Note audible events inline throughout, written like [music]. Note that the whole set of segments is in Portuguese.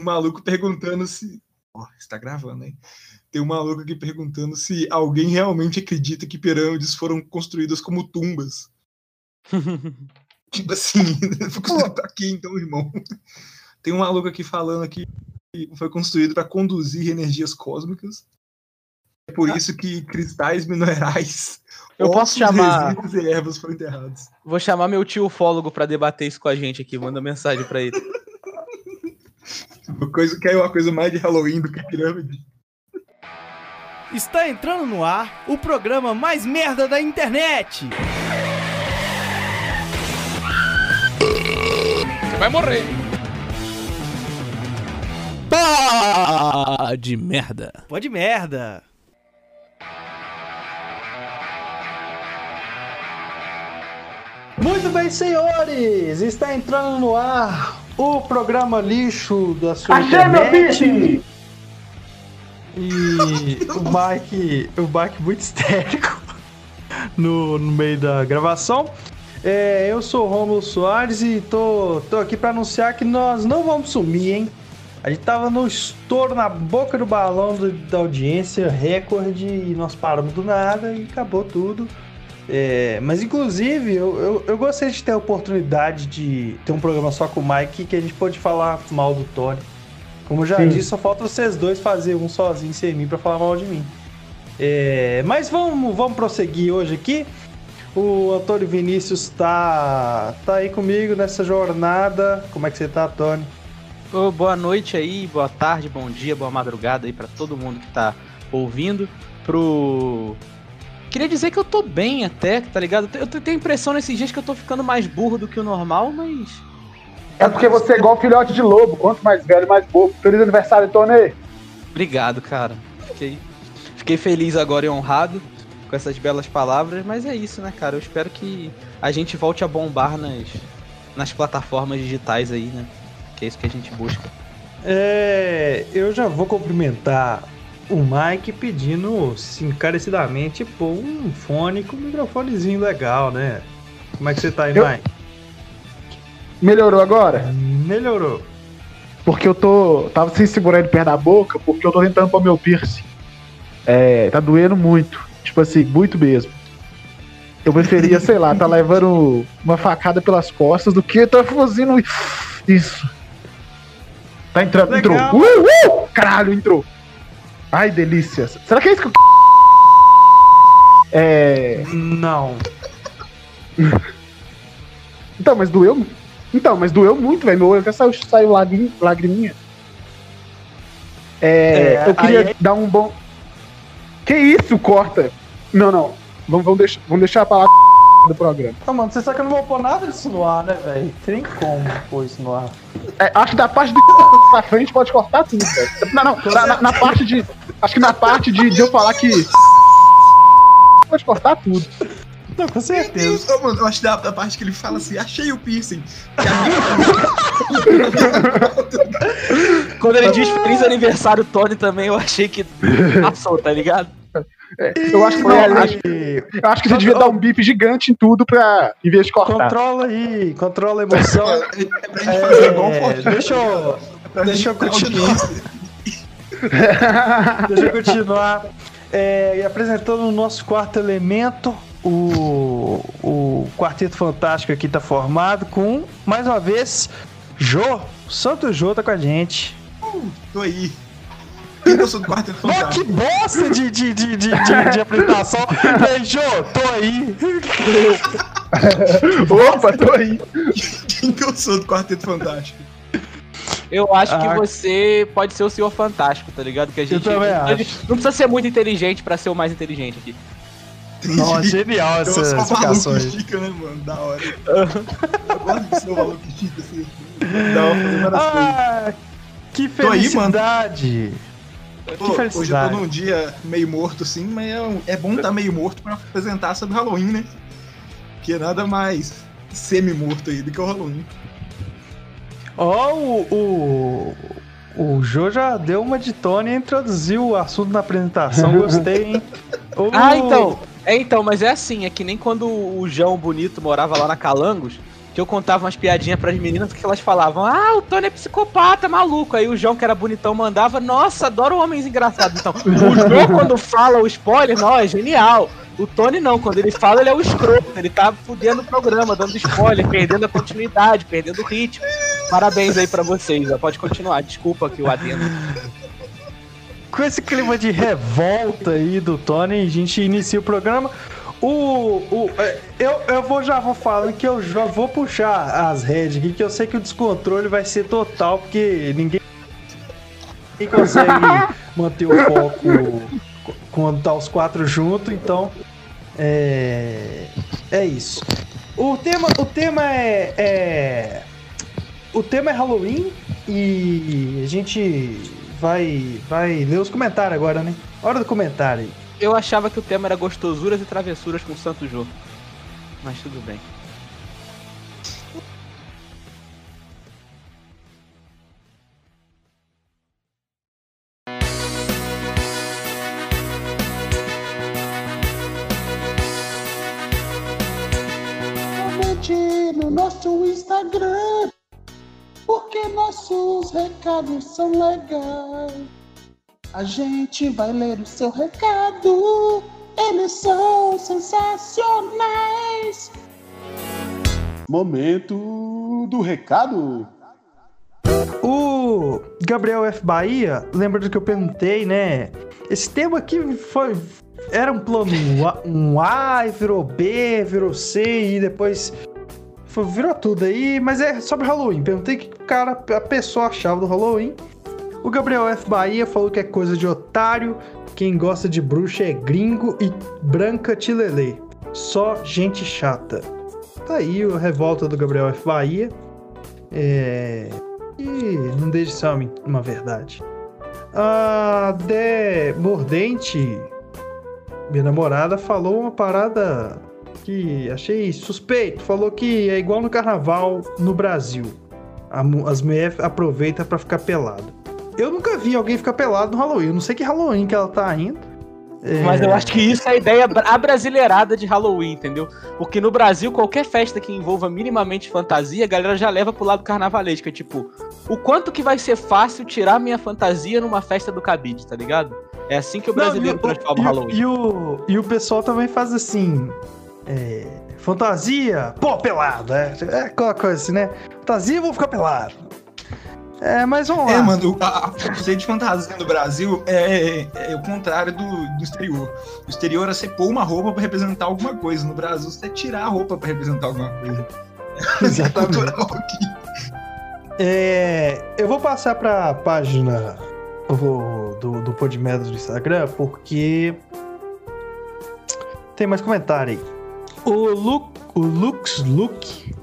um maluco perguntando se. Ó, oh, está gravando, hein? Tem um maluco aqui perguntando se alguém realmente acredita que pirâmides foram construídas como tumbas. [laughs] tipo assim, construído pra quê então, irmão? Tem um maluco aqui falando que foi construído para conduzir energias cósmicas. É por ah. isso que cristais minerais, [laughs] eu posso chamar e ervas foram enterrados. Vou chamar meu tio ufólogo para debater isso com a gente aqui, manda mensagem para ele. Uma coisa que é uma coisa mais de Halloween do que pirâmide. Está entrando no ar o programa mais merda da internet. Você vai morrer. Pá de merda. Pode merda. Muito bem, senhores, está entrando no ar o programa lixo da sua Achei internet. meu bicho! E o Mike, o Mike muito histérico no, no meio da gravação. É, eu sou o Romulo Soares e tô, tô aqui para anunciar que nós não vamos sumir, hein? A gente tava no estouro na boca do balão do, da audiência, recorde, e nós paramos do nada e acabou tudo. É, mas inclusive, eu, eu, eu, gostaria de ter a oportunidade de ter um programa só com o Mike que a gente pode falar mal do Tony. Como eu já Sim. disse, só falta vocês dois fazer um sozinho sem mim para falar mal de mim. É, mas vamos, vamos prosseguir hoje aqui. O Antônio Vinícius tá, tá aí comigo nessa jornada. Como é que você tá, Tony? Oh, boa noite aí, boa tarde, bom dia, boa madrugada aí para todo mundo que tá ouvindo. Pro Queria dizer que eu tô bem até, tá ligado? Eu tenho a impressão nesses dias que eu tô ficando mais burro do que o normal, mas. É porque você é igual filhote de lobo. Quanto mais velho, mais bobo. Feliz aniversário, Tony! Obrigado, cara. Fiquei, fiquei feliz agora e honrado com essas belas palavras, mas é isso, né, cara? Eu espero que a gente volte a bombar nas, nas plataformas digitais aí, né? Que é isso que a gente busca. É, eu já vou cumprimentar o Mike pedindo encarecidamente pôr um fone com um microfonezinho legal, né? Como é que você tá aí, eu... Mike? Melhorou agora? Melhorou. Porque eu tô. Tava sem segurar ele perto da boca, porque eu tô tentando pôr meu piercing. É. Tá doendo muito. Tipo assim, muito mesmo. Eu preferia, sei lá, tá levando uma facada pelas costas do que tá fazendo isso. Tá entrando, Legal. entrou. Uh, uh! Caralho, entrou. Ai, delícia. Será que é isso que eu. É. Não. [laughs] então, mas doeu. Então, mas doeu muito, velho. Meu olho até saiu, saiu lagrim, lagriminha. É, é, eu queria aí... dar um bom. Que isso, corta? Não, não. Vamos, vamos, deixar, vamos deixar a palavra do programa. Não, mano, você sabe que eu não vou pôr nada disso no ar, né, velho? Tem como pôr isso no ar. É, acho que da parte do pra frente pode cortar tudo, velho. Não, não, na, na, na, parte de. Acho que na parte de, de eu falar que. Pode cortar tudo. Não, com certeza. Oh, mano, eu acho que da, da, parte que ele fala assim, achei o piercing. Quando ele diz feliz aniversário, Tony, também, eu achei que passou, tá ligado? É, eu acho que não, acho, eu acho que você devia dar um bip gigante em tudo pra, em vez de cortar. Controla aí, controla a emoção. é, é, deixa eu, deixa eu continuar. [laughs] deixa eu continuar. É, e apresentando o nosso quarto elemento, o, o Quarteto Fantástico aqui tá formado com, mais uma vez, Jô. Santo Jô tá com a gente. Uh, tô aí. Peterson do Quarteto Fantástico. que bosta de, de, de, de, de, de apresentação. Beijo, tô aí. [laughs] Opa, tô aí. Quem que eu sou do Quarteto Fantástico? Eu acho ah. que você pode ser o senhor fantástico, tá ligado? Que a gente não, não precisa ser muito inteligente pra ser o mais inteligente aqui. Nossa, genial essa explicação aí. Chica, né, mano? Da hora. eu gosto de ser o maluco que chica, assim. Dá pra fazer várias ah, coisas. Que felicidade! Aí, Pô, hoje eu tô num dia meio morto, assim, mas é, é bom estar tá meio morto pra apresentar sobre Halloween, né? Que é nada mais semi-morto aí do que o Halloween. Ó, oh, o, o, o Jô já deu uma de Tony e introduziu o assunto na apresentação, [laughs] gostei, hein? Oh. Ah, então. É, então, mas é assim, é que nem quando o João Bonito morava lá na Calangos, que eu contava umas piadinhas pras meninas que elas falavam: Ah, o Tony é psicopata, maluco. Aí o João, que era bonitão, mandava: Nossa, adoro homens engraçados. Então, o João, [laughs] quando fala o spoiler, não, é genial. O Tony não, quando ele fala, ele é o escroto. Ele tá fudendo o programa, dando spoiler, perdendo a continuidade, perdendo o ritmo. Parabéns aí pra vocês, ó. pode continuar. Desculpa aqui o adendo. Com esse clima de revolta aí do Tony, a gente inicia o programa. O, o, é, eu, eu vou, já vou falando que eu já vou puxar as redes aqui, que eu sei que o descontrole vai ser total, porque ninguém, ninguém consegue [laughs] manter o foco quando tá os quatro juntos, então é, é isso. O tema, o tema é, é o tema é Halloween e a gente vai vai ler os comentários agora, né? Hora do comentário aí. Eu achava que o tema era gostosuras e travessuras com Santo Jô. Mas tudo bem. No nosso Instagram, porque nossos recados são legais. A gente vai ler o seu recado, eles são sensacionais. Momento do recado. O Gabriel F. Bahia, lembra do que eu perguntei, né? Esse tema aqui foi. Era um plano A, um A, virou B, virou C e depois foi, virou tudo aí, mas é sobre Halloween. Perguntei o que o cara, a pessoa achava do Halloween. O Gabriel F. Bahia falou que é coisa de otário, quem gosta de bruxa é gringo e branca tilelê. Só gente chata. Tá aí a revolta do Gabriel F. Bahia. É... E não deixa de ser uma, uma verdade. A De Mordente, minha namorada, falou uma parada que achei suspeito. Falou que é igual no carnaval no Brasil. As mulheres aproveitam para ficar pelada. Eu nunca vi alguém ficar pelado no Halloween. Eu não sei que Halloween que ela tá indo. É... Mas eu acho que isso é a ideia abrasileirada de Halloween, entendeu? Porque no Brasil, qualquer festa que envolva minimamente fantasia, a galera já leva pro lado carnavalesco. É tipo, o quanto que vai ser fácil tirar minha fantasia numa festa do cabide, tá ligado? É assim que o brasileiro não, transforma o Halloween. E o, e o pessoal também faz assim. É, fantasia, pô, pelado. É, é aquela coisa assim, né? Fantasia, vou ficar pelado. É, mas vamos é, lá. É, mano, a, conceito de fantasia no Brasil é, é, é o contrário do, do, exterior. O exterior é você pôr uma roupa pra representar alguma coisa. No Brasil, você tirar a roupa pra representar alguma coisa. [laughs] Exatamente. É, eu vou passar pra página do, do, do Podmedas do Instagram, porque tem mais comentário aí. O, Lu, o Lux Luke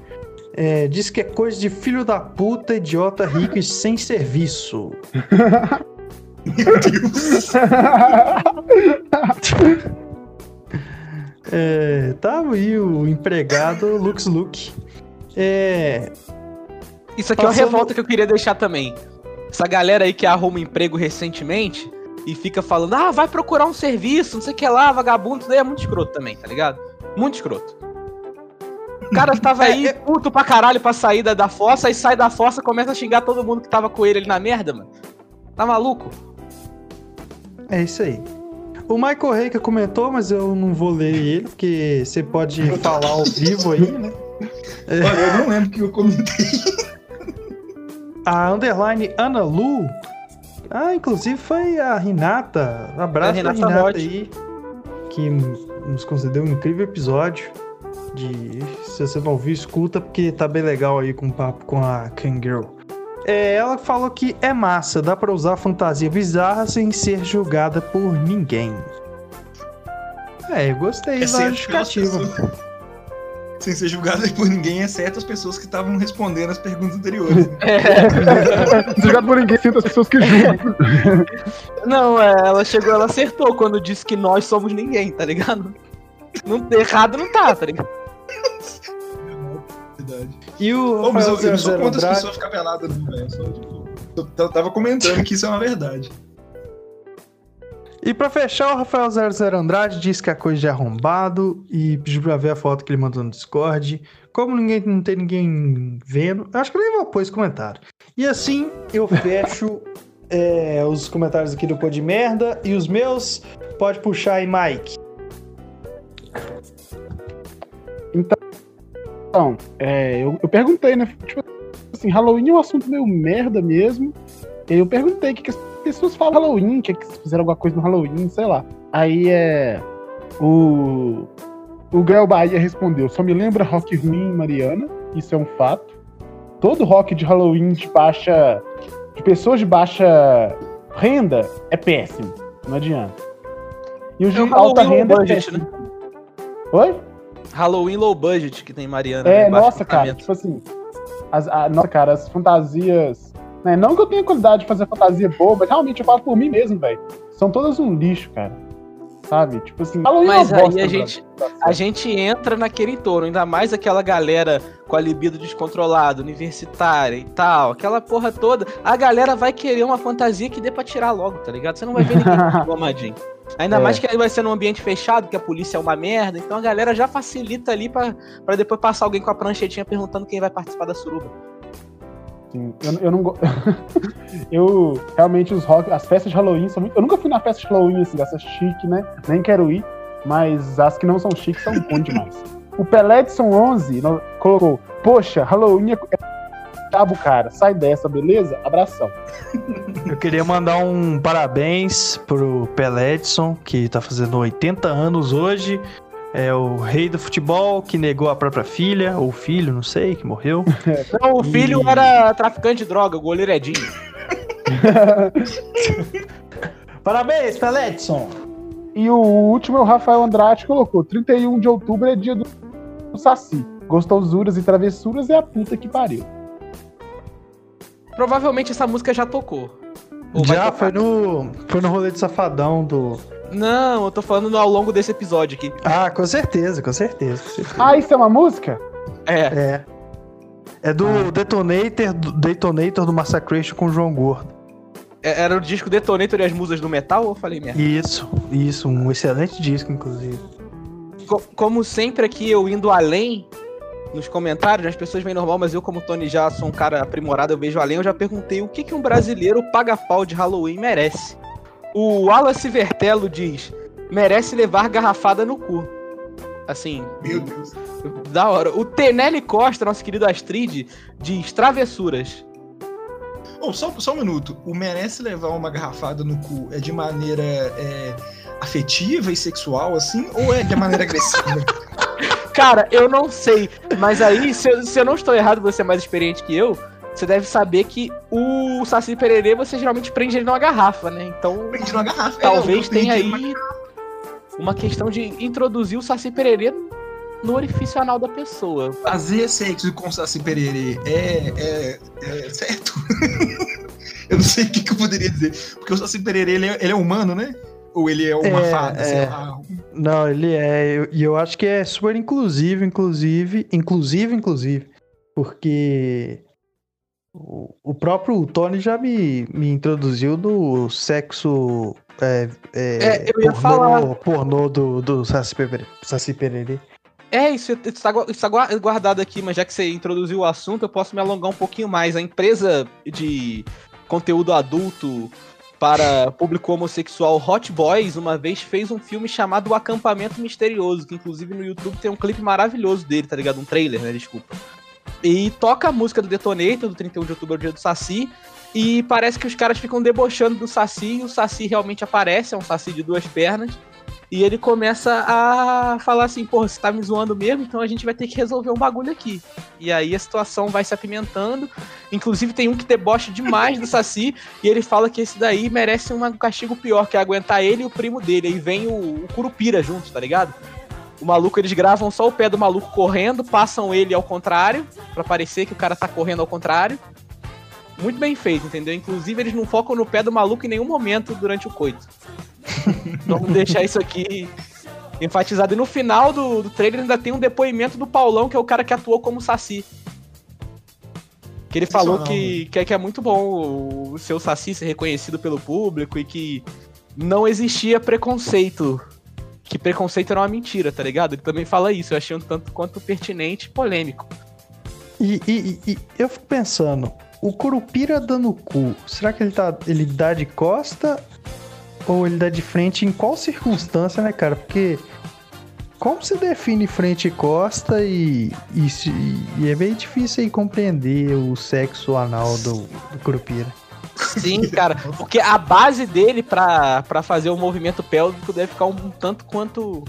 é, diz que é coisa de filho da puta, idiota, rico e sem serviço. Meu Deus. [laughs] é, tá aí o empregado Lux Luke. É, Isso aqui Passando... é uma revolta que eu queria deixar também. Essa galera aí que arruma emprego recentemente e fica falando, ah, vai procurar um serviço, não sei o que lá, vagabundo, isso daí é muito escroto também, tá ligado? Muito escroto. O cara tava é, aí é, puto pra caralho pra sair da, da fossa, e sai da fossa começa a xingar todo mundo que tava com ele ali na merda, mano. Tá maluco? É isso aí. O Michael Reika comentou, mas eu não vou ler ele, porque você pode falar ao vivo aí, né? Olha, eu não lembro que eu comentei. A underline Ana Lu. Ah, inclusive foi a Renata. Abraço a Renata, Renata aí. Que nos concedeu um incrível episódio de se você não ouviu, escuta porque tá bem legal aí com o papo com a Kangirl. É, ela falou que é massa, dá pra usar fantasia bizarra sem ser julgada por ninguém. É, eu gostei é da justificativa. Sem ser julgada por ninguém, exceto as pessoas que estavam respondendo as perguntas anteriores. [laughs] É. julgado por ninguém, exceto as pessoas que julgam. Não, é, ela chegou, ela acertou quando disse que nós somos ninguém, tá ligado? Não, errado não tá, tá ligado? E o. Ô, mas eu, eu sou contra as pessoas ficar peladas no velho. Só, tipo, eu tava comentando que isso é uma verdade. E pra fechar, o Rafael 00 Andrade diz que a coisa de arrombado e pediu pra ver a foto que ele mandou no Discord. Como ninguém não tem ninguém vendo, eu acho que eu nem vou pôr esse comentário. E assim eu fecho é, [laughs] os comentários aqui do Pô de Merda e os meus. Pode puxar aí, Mike. Então, é, eu, eu perguntei, né? Tipo assim, Halloween é um assunto meio merda mesmo. E eu perguntei o que, que as pessoas falam Halloween, que, que fizeram alguma coisa no Halloween, sei lá. Aí é. O. O Gael Bahia respondeu: só me lembra rock ruim, Mariana. Isso é um fato. Todo rock de Halloween de baixa. de pessoas de baixa renda é péssimo. Não adianta. E os É o de alta renda é budget, péssimo. Oi? Halloween low budget que tem Mariana. É, né, nossa, cara, tipo assim. As, a- nossa, cara, as fantasias. Né, não que eu tenha qualidade de fazer fantasia boa, mas realmente eu falo por mim mesmo, velho. São todas um lixo, cara. Sabe? Tipo assim. Halloween é Mas aí bosta, a gente, a gente entra naquele entorno, ainda mais aquela galera com a libido descontrolada, universitária e tal, aquela porra toda. A galera vai querer uma fantasia que dê pra tirar logo, tá ligado? Você não vai ver ninguém [laughs] engomadinho. Ainda É. mais que vai ser num ambiente fechado, que a polícia é uma merda, então a galera já facilita ali pra, pra depois passar alguém com a pranchetinha perguntando quem vai participar da suruba. Assim, eu, eu não gosto. [laughs] eu realmente os rock, as festas de Halloween são muito. Eu nunca fui na festa de Halloween, assim, dessa chique, né? Nem quero ir, mas as que não são chiques são bom demais. O Peledson 11 no- colocou: Poxa, Halloween é cabo, cara. Sai dessa, beleza? Abração. Eu queria mandar um parabéns pro Peledson, que tá fazendo 80 anos hoje. É o rei do futebol que negou a própria filha, ou filho, não sei, que morreu. [laughs] Não, o filho E- era traficante de droga, o goleiro é Edinho. [laughs] Parabéns, Peledson! E o último é o Rafael Andrade que colocou: 31 de outubro é dia do, do Saci. Gostosuras e travessuras é a puta que pariu. Provavelmente essa música já tocou. Já foi no, foi no rolê de safadão do. Não, eu tô falando ao longo desse episódio aqui. Ah, com certeza, com certeza. com certeza. Ah, isso é uma música? É. É. É do Detonator, do Detonator do Massacration com o João Gordo. É- Era o disco Detonator e as Musas do Metal ou eu falei merda? Isso, isso, um excelente disco, inclusive. Co- como sempre aqui, eu indo além nos comentários, as pessoas veem normal, mas eu, como Tony já sou um cara aprimorado, eu vejo além, eu já perguntei o que, que um brasileiro paga-pau de Halloween merece. O Wallace Vertello diz: merece levar garrafada no cu. Assim, Meu Deus. da hora. O Tenelli Costa, nosso querido Astrid, diz travessuras. Oh, só, só um minuto. O merece levar uma garrafada no cu é de maneira é, afetiva e sexual, assim? Ou é de maneira agressiva? [laughs] Cara, eu não sei, mas aí, se eu, se eu não estou errado, você é mais experiente que eu, você deve saber que o Saci Pererê você geralmente prende ele numa garrafa, né? Então, Prende numa garrafa. É, talvez eu tenha aí uma questão de introduzir o Saci Pererê no orifício anal da pessoa. Fazer sexo com Saci Pererê é, é, é certo? [laughs] eu não sei o que, que eu poderia dizer. Porque o Saci Pererê, ele é, ele é humano, né? Ou ele é uma É, fada, sei é. lá. Não, ele é. eu- E eu, acho que é super inclusivo, inclusive. Inclusive, inclusive. Porque. O, o próprio Tony já me, me introduziu no sexo. É, é, É, eu ia pornô, falar. pornô do, do Saci Pererê. Saci Pererê. É, isso está tá gua- guardado aqui, mas já que você introduziu o assunto, eu posso me alongar um pouquinho mais. A empresa de conteúdo adulto para público homossexual Hot Boys uma vez fez um filme chamado O Acampamento Misterioso, que inclusive no YouTube tem um clipe maravilhoso dele, tá ligado? Um trailer, né? Desculpa. E toca a música do Detonator, do 31 de outubro, é dia do Saci. E parece que os caras ficam debochando do Saci, e o Saci realmente aparece, é um Saci de duas pernas. E ele começa a falar assim, porra, você tá me zoando mesmo, então a gente vai ter que resolver um bagulho aqui. E aí a situação vai se apimentando. Inclusive tem um que debocha demais do Saci, e ele fala que esse daí merece um castigo pior, que é aguentar ele e o primo dele. Aí vem o, o Curupira junto, tá ligado? O maluco, eles gravam só o pé do maluco correndo, passam ele ao contrário, pra parecer que o cara tá correndo ao contrário. Muito bem feito, entendeu? Inclusive, eles não focam no pé do maluco em nenhum momento durante o coito. [laughs] Vamos deixar isso aqui enfatizado. E no final do, do trailer ainda tem um depoimento do Paulão, que é o cara que atuou como Saci. Que ele falou que, que, é, que é muito bom o seu Saci ser reconhecido pelo público e que não existia preconceito. Que preconceito era uma mentira, tá ligado? Ele também fala isso. Eu achei um tanto quanto pertinente e polêmico. E, e- e- e eu fico pensando, o Curupira dando cu, será que ele, tá, ele dá de costa ou ele dá de frente? Em qual circunstância, né, cara? Porque como se define frente e costa e, e, e é bem difícil aí compreender o sexo anal do, do Curupira. Sim, cara. Porque a base dele pra fazer o movimento pélvico deve ficar um tanto quanto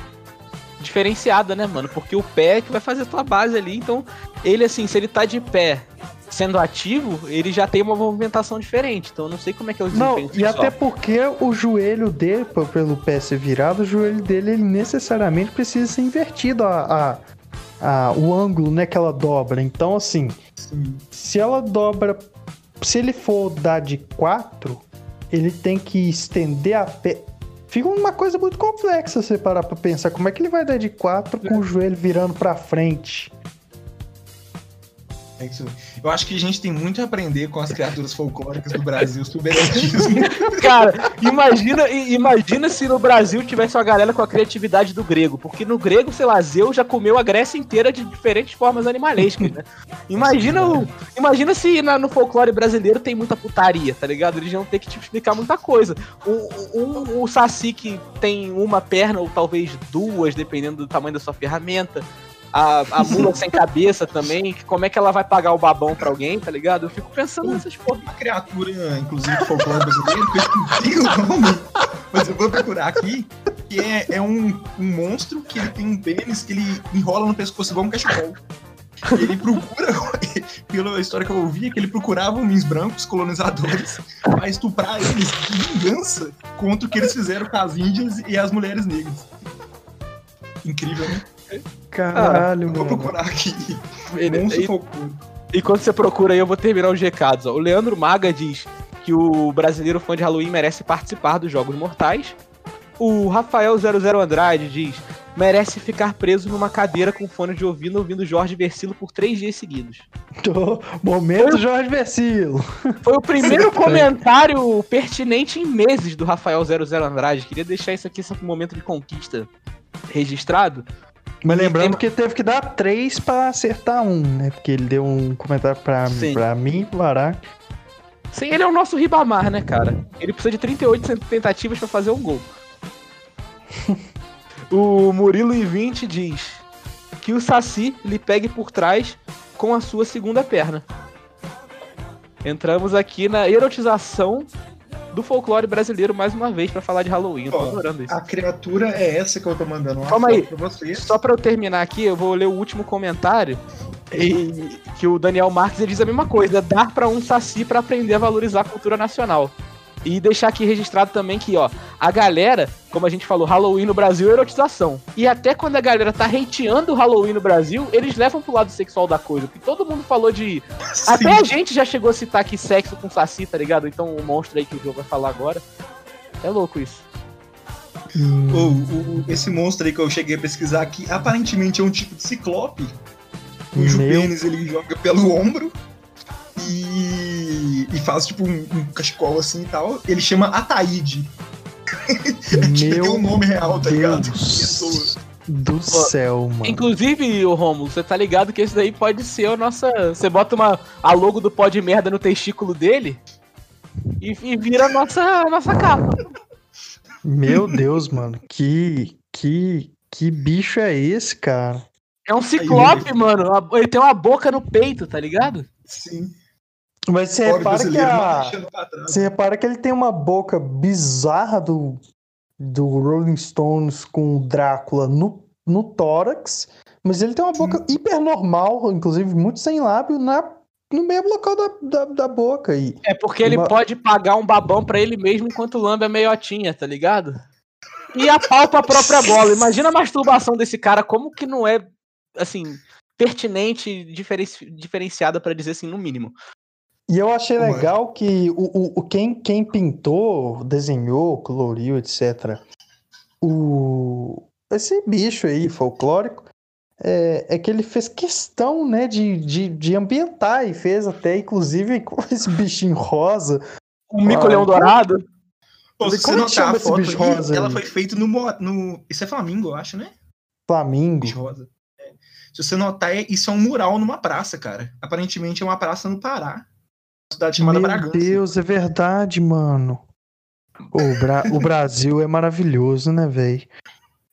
diferenciada, né, mano? Porque o pé é que vai fazer a tua base ali. Então, ele, assim, se ele tá de pé sendo ativo, ele já tem uma movimentação diferente. Então, eu não sei como é que é o Não, e até porque o joelho dele, pelo pé ser virado, o joelho dele ele necessariamente precisa ser invertido a, a- a- o ângulo, né, que ela dobra. Então, assim, Sim. se ela dobra, se ele for dar de 4, ele tem que estender a pé. Fica uma coisa muito complexa você parar pra pensar. Como é que ele vai dar de 4 com o joelho virando pra frente? É isso. Eu acho que a gente tem muito a aprender com as criaturas folclóricas do Brasil sobre erotismo. [laughs] Cara, imagina, imagina se no Brasil tivesse uma galera com a criatividade do grego. Porque no grego, sei lá, Zeus já comeu a Grécia inteira de diferentes formas animalescas, né? Imagina, o, imagina se na- no folclore brasileiro tem muita putaria, tá ligado? Eles vão ter que te explicar muita coisa. O, um, o Saci que tem uma perna ou talvez duas, dependendo do tamanho da sua ferramenta. A, a mula sem cabeça também, como é que ela vai pagar o babão pra alguém, tá ligado? Eu fico pensando nessas porra. Uma criatura, inclusive, do folclore brasileiro, que eu esqueci o nome, mas eu vou procurar aqui, que é, é um, um monstro que ele tem um pênis que ele enrola no pescoço igual um cachecol. Ele procura, [laughs] pela história que eu ouvi, é que ele procurava homens brancos colonizadores pra estuprar eles de vingança contra o que eles fizeram com as índias e as mulheres negras. Incrível, né? Caralho, vou mano. procurar aqui. [laughs] Ele- e- folclórico. Enquanto você procura aí, eu vou terminar os recados. Ó. O Leandro Maga diz que o brasileiro fã de Halloween merece participar dos Jogos Mortais. O Rafael00 Andrade diz: merece ficar preso numa cadeira com fone de ouvido ouvindo Jorge Versilo por três dias seguidos. Tô- Momento Jorge Versilo. Foi o primeiro comentário pertinente em meses do Rafael00 Andrade. Queria deixar isso aqui, esse momento de conquista registrado. Mas E lembrando que teve que dar três pra acertar um, né? Porque ele deu um comentário pra, Sim. pra mim e pro Lará. Sim, ele é o nosso Ribamar, né, cara? Ele precisa de 38 tentativas pra fazer um gol. [laughs] o Murilo I20 diz que o Saci lhe pegue por trás com a sua segunda perna. Entramos aqui na erotização do folclore brasileiro mais uma vez pra falar de Halloween. Eu tô adorando isso. A criatura é essa que eu tô mandando uma Calma aí. pra vocês. Só pra eu terminar aqui, eu vou ler o último comentário. E que o Daniel Marques ele diz a mesma coisa: dar pra um saci pra aprender a valorizar a cultura nacional. E deixar aqui registrado também que, ó, a galera, como a gente falou, Halloween no Brasil é erotização. E até quando a galera tá hateando o Halloween no Brasil, eles levam pro lado sexual da coisa. Porque todo mundo falou de. [laughs] Até a gente já chegou a citar aqui sexo com saci, tá ligado? Então o monstro aí que o jogo vai falar agora. É louco isso. Ô, o- o- esse monstro aí que eu cheguei a pesquisar aqui, aparentemente é um tipo de ciclope, cujo Meu. pênis ele joga pelo ombro e, e faz tipo um, um cachecol assim e tal. Ele chama Ataíde. [laughs] Tipo, tem um nome real, tá ligado? Pessoa. Do céu, mano. Inclusive, o Romulo, você tá ligado que esse daí pode ser a nossa. Você bota uma, a logo do pó de merda no testículo dele e, e vira a nossa, a nossa capa. Meu Deus, mano. Que, que, que bicho é esse, cara? É um ciclope, mano. a- Ele tem uma boca no peito, tá ligado? Sim. Mas você repara que a... Você repara que ele tem uma boca bizarra do, do Rolling Stones com o Drácula no, no tórax, mas ele tem uma boca hiper normal, inclusive muito sem lábio, na, no mesmo local da, da, da boca. E, É porque ele Uma- pode pagar um babão pra ele mesmo enquanto lambe a meiotinha, tá ligado? E apalpa a própria bola. Imagina a masturbação desse cara, como que não é, assim, pertinente e diferenci- diferenciada pra dizer assim, no mínimo. E eu achei legal que o, o, o- quem, quem pintou, desenhou, coloriu, etc., o, esse bicho aí, folclórico, é, é que ele fez questão, né, de, de, de ambientar e fez até, inclusive, com [laughs] esse bichinho rosa. O mico-leão Ah, dourado. Pô, se Como você é que notar a esse foto bicho rosa ela aí? foi feita no, no. Isso é Flamingo, eu acho, né? Flamingo. Bicho rosa. É. Se você notar, é- isso é um mural numa praça, cara. Aparentemente é uma praça no Pará. Cidade chamada Meu Bragança. Deus, é verdade, mano. O, Bra- o Brasil é maravilhoso, né, velho?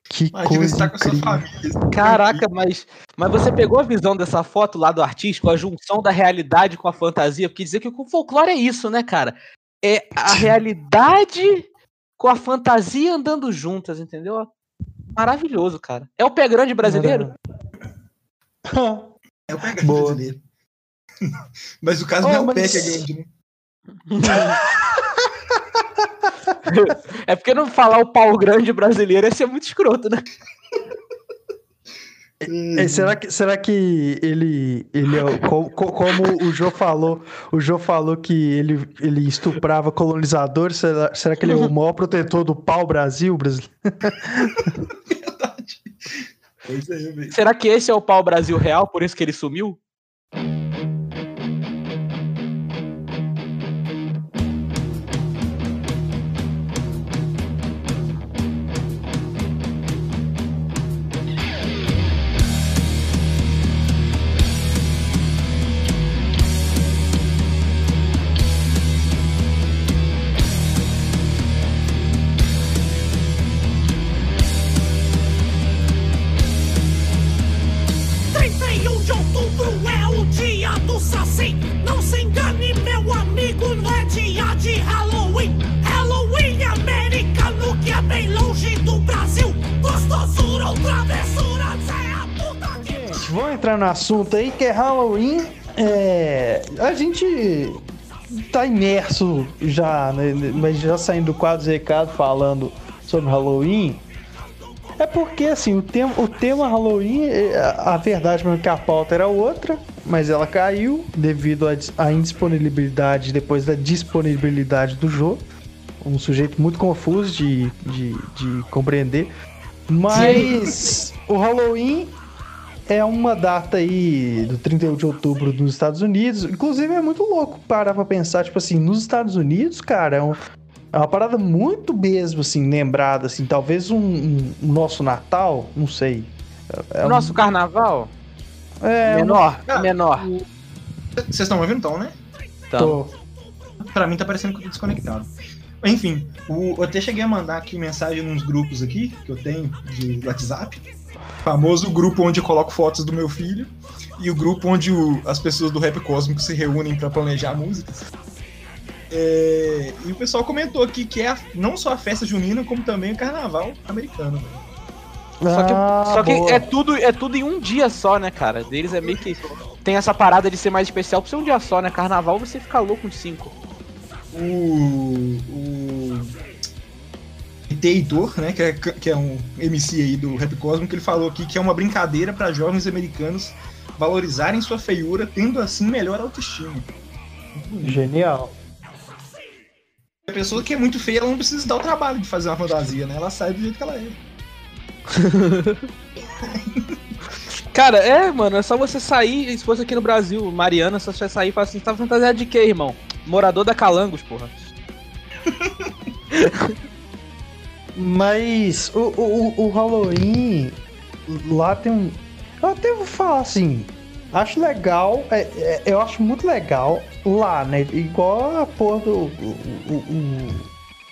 Que Imagina você coisa tá família. Caraca, mas, mas você pegou a visão dessa foto lá do artístico, a junção da realidade com a fantasia? Porque dizer que o folclore é isso, né, cara? É a realidade com a fantasia andando juntas, entendeu? Maravilhoso, cara. É o pé grande brasileiro? [laughs] É o pé grande Boa. brasileiro. [laughs] Mas o caso Oh, não é o mas- pé que é grande, né? [laughs] É porque não falar o pau grande brasileiro ia ser muito escroto, né? É, será, que, será que ele, ele é o- co- co- como o Jô falou, o Jô falou que ele, ele estuprava colonizadores, será, será que ele é o maior protetor do pau Brasil, Brasil? [laughs] Verdade. Pois é. Será que esse é o pau Brasil real, por isso que ele sumiu? De outubro é o dia do Saci. Não se engane, meu amigo, não é dia de Halloween. Halloween americano que é bem longe do Brasil. Gostosura ou travessura, é a puta que. Vamos entrar no assunto aí, que é Halloween. É, a gente tá imerso já, né, mas já saindo do quadro de recado falando sobre Halloween. É porque, assim, o tema, o tema Halloween, é, a a verdade mesmo é que a pauta era outra, mas ela caiu devido à indisponibilidade, depois da disponibilidade do jogo. Um sujeito muito confuso de, de, de compreender. Mas o Halloween é uma data aí do 31 de outubro nos Estados Unidos. Inclusive é muito louco parar pra pensar, tipo assim, nos Estados Unidos, cara, é, um- é uma parada muito mesmo, assim, lembrada, assim, talvez um, um- nosso Natal, não sei. É o um- nosso carnaval é, é menor, é Ah, menor. Vocês estão me ouvindo então, né? Tô- Pra mim tá parecendo que eu tô desconectado. Enfim, o- eu até cheguei a mandar aqui mensagem nos grupos aqui, que eu tenho de WhatsApp. Famoso grupo onde eu coloco fotos do meu filho. E o grupo onde o- as pessoas do rap cósmico se reúnem pra planejar músicas. É, e o pessoal comentou aqui que é a- não só a festa junina, como também o carnaval americano. né? Só que, Ah, só que boa. é tudo é tudo em um dia só, né, cara? Deles é meio que tem essa parada de ser mais especial por ser um dia só, né? Carnaval você fica louco uns cinco. O. O. Né, que é, que é um MC aí do Rap Cósmico, ele falou aqui que é uma brincadeira para jovens americanos valorizarem sua feiura, tendo assim melhor autoestima. Genial. A pessoa que é muito feia, ela não precisa dar o trabalho de fazer uma fantasia, né? Ela sai do jeito que ela é. [laughs] Cara, é, mano, é só você sair, se fosse aqui no Brasil, Mariana, só você sair e falar assim, você tá fantasiado de quê, irmão? Morador da Calangos, porra. [laughs] Mas o, o, o- o Halloween, lá tem um. Eu até vou falar assim. Acho legal, é- é- eu acho muito legal lá, né? Igual a porra do. o- o-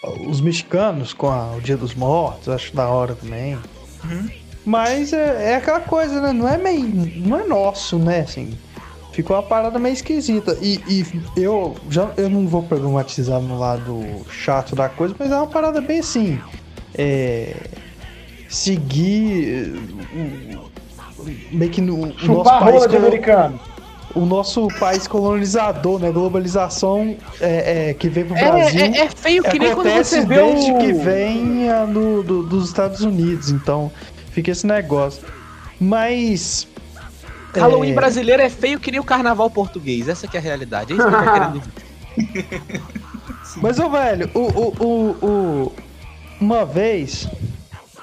o- os mexicanos com a- o Dia dos Mortos, acho da hora também. Uhum. Mas é, é aquela coisa, né? Não é meio. Não é nosso, né? Assim. Ficou uma parada meio esquisita. E, e eu já eu não vou problematizar no lado chato da coisa, mas é uma parada bem assim. É, seguir meio que no o nosso país de americano. o nosso país colonizador, né? Globalização é, é, que veio pro É, Brasil. é, é feio que nem quando você vê desde o... que vem no- do- dos Estados Unidos, então fica esse negócio. Mas Halloween é, brasileiro é feio que nem o carnaval português, essa que é a realidade. É isso que eu tô querendo dizer. [laughs] Mas, ô velho, o, o, o, o- uma vez,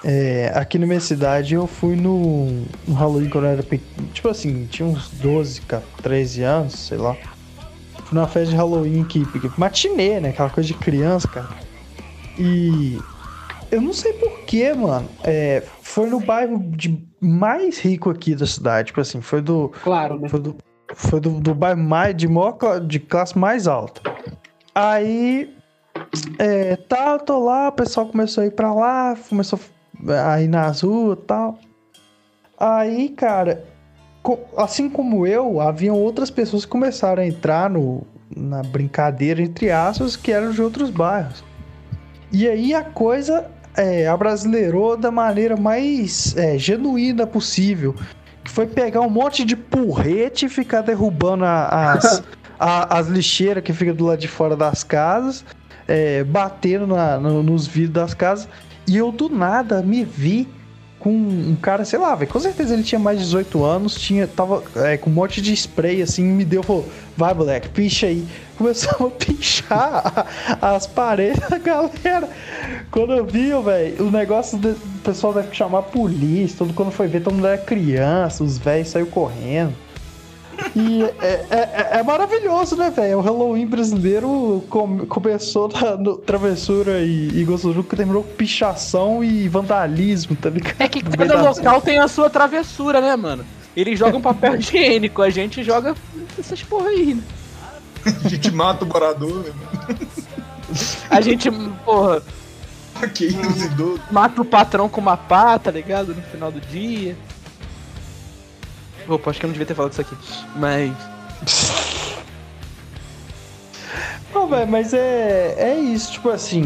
é, aqui na minha cidade, eu fui no, no Halloween quando eu era pequeno. Tipo assim, tinha uns 12, cara, 13 anos, sei lá. Fui numa festa de Halloween que matinê, né? Aquela coisa de criança, cara. E eu não sei porquê, mano. É, foi no bairro de mais rico aqui da cidade. Tipo assim, foi do. Claro, né? Foi do, foi do, do bairro mais, de, maior, de classe mais alta. Aí. É, tá, tô lá, o pessoal começou a ir pra lá, começou a ir nas ruas tal. Aí, cara, assim como eu, haviam outras pessoas que começaram a entrar no, na brincadeira, entre aspas, que eram de outros bairros. E aí a coisa é, abrasileirou da maneira mais é, genuína possível. Que foi pegar um monte de porrete e ficar derrubando as, a- as lixeiras que ficam do lado de fora das casas, é, batendo na- no- nos vidros das casas. E eu do nada me vi com um cara, sei lá, velho, com certeza ele tinha mais de 18 anos, tinha, tava é, com um monte de spray assim, me deu, falou, vai moleque, picha aí. [laughs] Começou a pinchar [laughs] as paredes da galera. Quando eu vi, velho, o negócio do pessoal deve chamar a polícia, todo quando foi ver, todo mundo era criança, os velhos saiu correndo. E é, é- é- é maravilhoso, né, velho? O Halloween brasileiro come- começou na, no travessura e, e gostoso, que terminou com pichação e vandalismo, tá ligado? É que cada da- local tem a sua travessura, né, mano? Eles jogam papel [laughs] higiênico, a gente joga essas porra aí, né? A gente mata o morador, né? mano? A gente, porra, [laughs] Ok, os idosos. mata o patrão com uma pá, tá ligado? No final do dia. Opa, acho que eu não devia ter falado isso aqui. Mas. [laughs] Não, velho, mas é, é isso, tipo assim.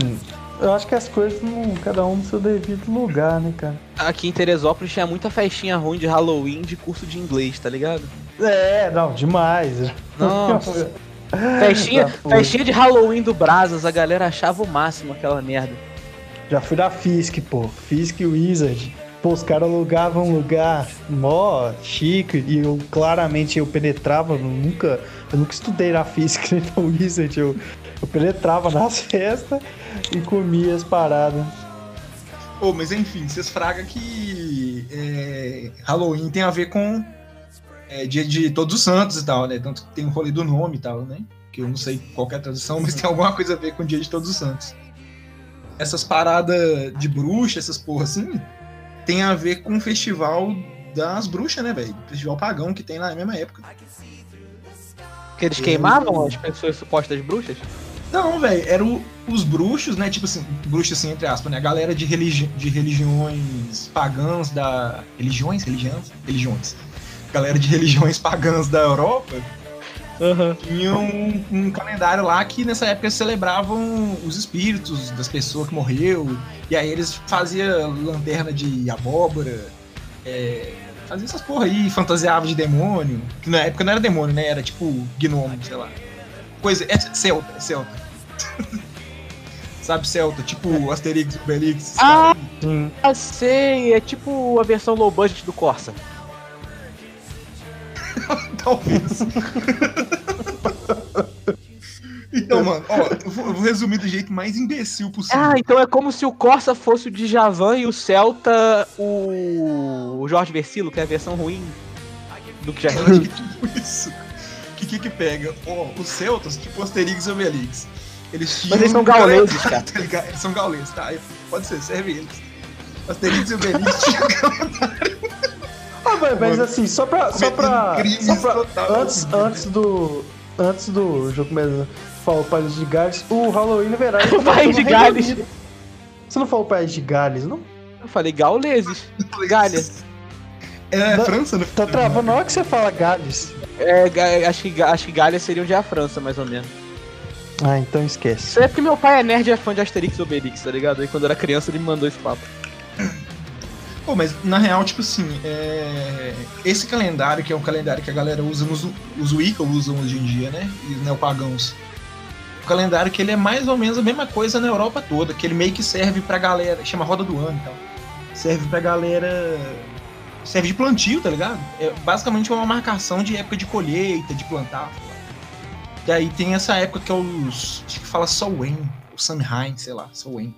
Eu acho que as coisas não. Cada um no seu devido lugar, né, cara? Aqui em Teresópolis tinha muita festinha ruim de Halloween de curso de inglês, tá ligado? É, não, demais. Nossa. [laughs] Festinha, festinha de Halloween do Brazos, a galera achava o máximo aquela merda. Já fui da Fisk, pô. Fisk Wizard. Pô, os caras alugavam um lugar mó chique e eu claramente eu penetrava, eu nunca, eu nunca estudei na [laughs] nem na Wizard, eu, eu penetrava [laughs] nas festas e comia as paradas. Ô, mas enfim, vocês fragam que é, Halloween tem a ver com é, dia de Todos os Santos e tal, né? Tanto que tem o rolê do nome e tal, né? Que eu não sei qual é a tradução, mas tem alguma coisa a ver com o dia de Todos os Santos. Essas paradas de bruxa, essas porra assim, tem a ver com o festival das bruxas, né, velho? Festival pagão que tem na mesma época. Que eles queimavam as pessoas supostas bruxas? Não, velho, eram os bruxos, né? Tipo assim, bruxos assim, entre aspas, né? A galera de, religi de religiões pagãs da. Religiões? Religiões? Religiões. Galera de [laughs] religiões pagãs da Europa Aham. tinha um, um calendário lá que nessa época celebravam os espíritos das pessoas que morreu. E aí eles faziam lanterna de abóbora, é, faziam essas porra aí, fantasiavam de demônio. Que na época não era demônio, né? Era tipo gnomo, sei lá. Coisa. É celta, é celta. [laughs] Sabe, celta, tipo Asterix e esses Ah! Sim. Ah, sei, é tipo a versão low budget do Corsa. [laughs] Talvez. então, mano, ó, eu vou, eu vou resumir do jeito mais imbecil possível. Ah, então é como se o Corsa fosse o Djavan e o Celta o, o Jorge Versilo, que é a versão ruim do que já Eu acho que tipo isso. Que que que pega? Ó, os celtas, tipo Asterix e Obelix. Eles tinham. Mas eles são gauleses, calendário, [laughs] cara. tá ligado? Eles são gauleses, tá? Pode ser, serve eles. Asterix e Obelix tinham [laughs] Ah, mas, mas assim, só pra. Só pra, só pra antes, antes do. Antes do jogo começar falar o País de Gales, o Halloween, verdade. [laughs] O País de Gales. Você não falou País de Gales, não? Eu falei gauleses. Galha. É, Não, França, no Tá travando na hora que você fala Gales. É, acho que, acho que Galha seria onde é a França, mais ou menos. Ah, então esquece. Isso é porque meu pai é nerd e é fã de Asterix e Obelix, tá ligado? Aí quando eu era criança ele me mandou esse papo. Pô, mas na real, tipo assim, é... esse calendário, que é um calendário que a galera usa, nos, os Wicca usam hoje em dia, né? E os neopagãos. O calendário que ele é mais ou menos a mesma coisa na Europa toda, que ele meio que serve pra galera, chama Roda do Ano e tal. Serve pra galera. Serve de plantio, tá ligado? É basicamente uma marcação de época de colheita, de plantar. tá? E aí tem essa época que é os. Acho que fala Samhain, o Samhain, sei lá, Samhain.